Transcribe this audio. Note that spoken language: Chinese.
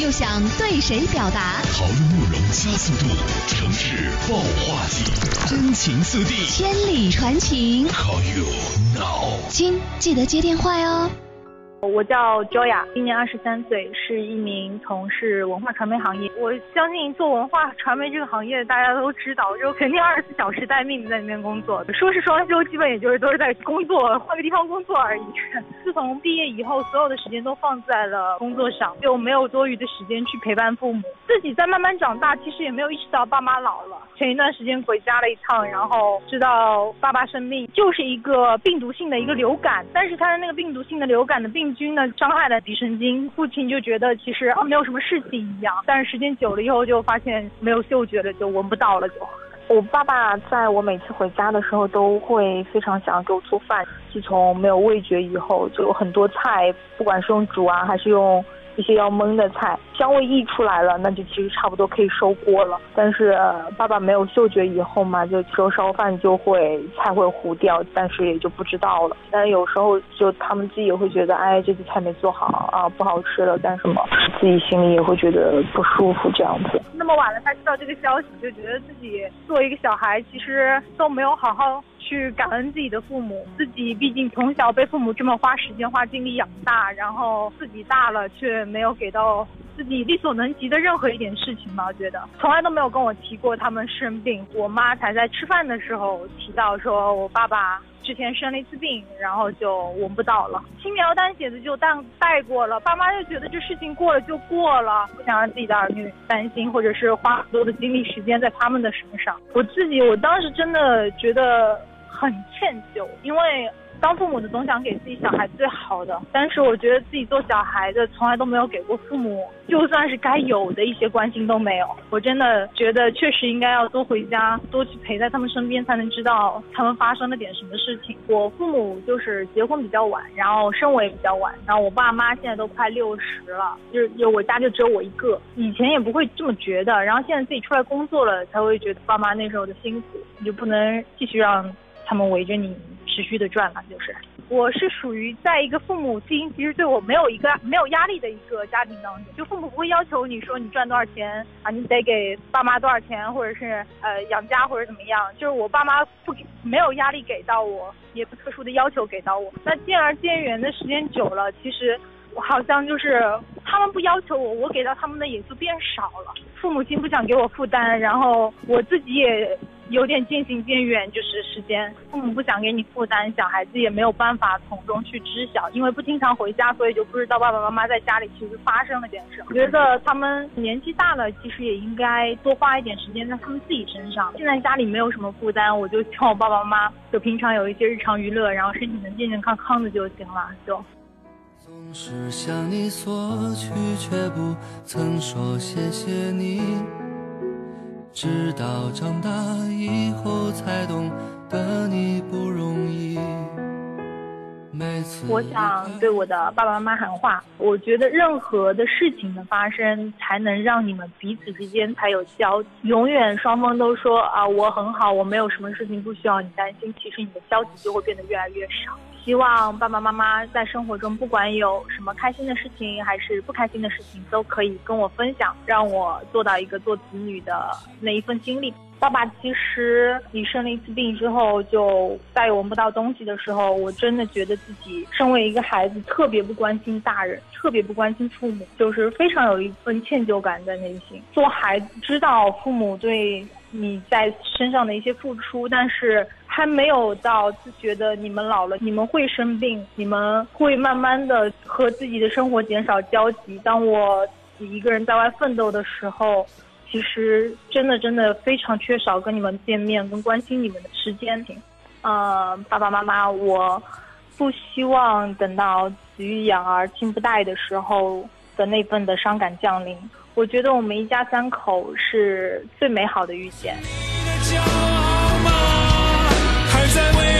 又想对谁表达？讨论内容加速度，城市爆化剂，真情四地，千里传情。Call you now。亲，记得接电话哟。我叫 Joya，今年二十三岁，是一名从事文化传媒行业。我相信做文化传媒这个行业，大家都知道，就肯定二十四小时待命在里面工作。说是双休，基本也就是都是在工作，换个地方工作而已。自从毕业以后，所有的时间都放在了工作上，就没有多余的时间去陪伴父母。自己在慢慢长大，其实也没有意识到爸妈老了。前一段时间回家了一趟，然后知道爸爸生病，就是一个病毒性的一个流感，但是他的那个病毒性的流感的病菌呢，伤害了鼻神经。父亲就觉得其实啊没有什么事情一样，但是时间久了以后就发现没有嗅觉了，就闻不到了就。我爸爸在我每次回家的时候都会非常想要给我做饭。自从没有味觉以后，就有很多菜，不管是用煮啊还是用。一些要焖的菜，香味溢出来了，那就其实差不多可以收锅了。但是、爸爸没有嗅觉以后嘛，就说烧饭就会菜会糊掉，但是也就不知道了。但有时候就他们自己也会觉得，哎，这次菜没做好啊，不好吃了，干什么？自己心里也会觉得不舒服这样子。那么晚了才知道这个消息，就觉得自己作为一个小孩，其实都没有好好。去感恩自己的父母，自己毕竟从小被父母这么花时间花精力养大，然后自己大了却没有给到自己力所能及的任何一点事情吧。我觉得从来都没有跟我提过他们生病，我妈才在吃饭的时候提到说我爸爸之前生了一次病，然后就闻不到了，轻描淡写的就带带过了。爸妈就觉得这事情过了就过了，不想让自己的儿女担心，或者是花很多的精力时间在他们的身上。我自己我当时真的觉得。很歉疚，因为当父母的总想给自己小孩最好的，但是我觉得自己做小孩的从来都没有给过父母，就算是该有的一些关心都没有。我真的觉得确实应该要多回家，多去陪在他们身边，才能知道他们发生了点什么事情。我父母就是结婚比较晚，然后生我也比较晚，然后我爸妈现在都快六十了，就是就我家就只有我一个。以前也不会这么觉得，然后现在自己出来工作了，才会觉得爸妈那时候的辛苦，你就不能继续让。他们围着你持续的赚了，就是我是属于在一个父母亲其实对我没有一个没有压力的一个家庭当中，就父母不会要求你说你赚多少钱啊，你得给爸妈多少钱，或者是呃养家或者怎么样，就是我爸妈不给没有压力给到我，也不特殊的要求给到我。那渐而渐远的时间久了，其实我好像就是他们不要求我，我给到他们的也就变少了。父母亲不想给我负担，然后我自己也。有点渐行渐远，就是时间，父母不想给你负担，小孩子也没有办法从中去知晓，因为不经常回家，所以就不知道爸爸妈妈在家里其实发生了点什么。我觉得他们年纪大了，其实也应该多花一点时间在他们自己身上。现在家里没有什么负担，我就希望我爸爸妈妈就平常有一些日常娱乐，然后身体能健健康康的就行了，就。总是向你索取，却不曾说谢谢你。直到长大以后才懂得你不容易。每次我想对我的爸爸妈妈喊话，我觉得任何的事情的发生，才能让你们彼此之间才有交集。永远双方都说啊我很好，我没有什么事情不需要你担心，其实你的交集就会变得越来越少。希望爸爸妈妈在生活中，不管有什么开心的事情，还是不开心的事情，都可以跟我分享，让我做到一个做子女的那一份经历。爸爸，其实你生了一次病之后，就再也闻不到东西的时候，我真的觉得自己身为一个孩子，特别不关心大人，特别不关心父母，就是非常有一份歉疚感在内心。做孩子知道父母对你在身上的一些付出，但是还没有到觉得你们老了，你们会生病，你们会慢慢的和自己的生活减少交集。当我一个人在外奋斗的时候。其实真的真的非常缺少跟你们见面、跟关心你们的时间。呃，爸爸妈妈，我不希望等到子欲养而亲不待的时候的那份的伤感降临。我觉得我们一家三口是最美好的遇见。还在为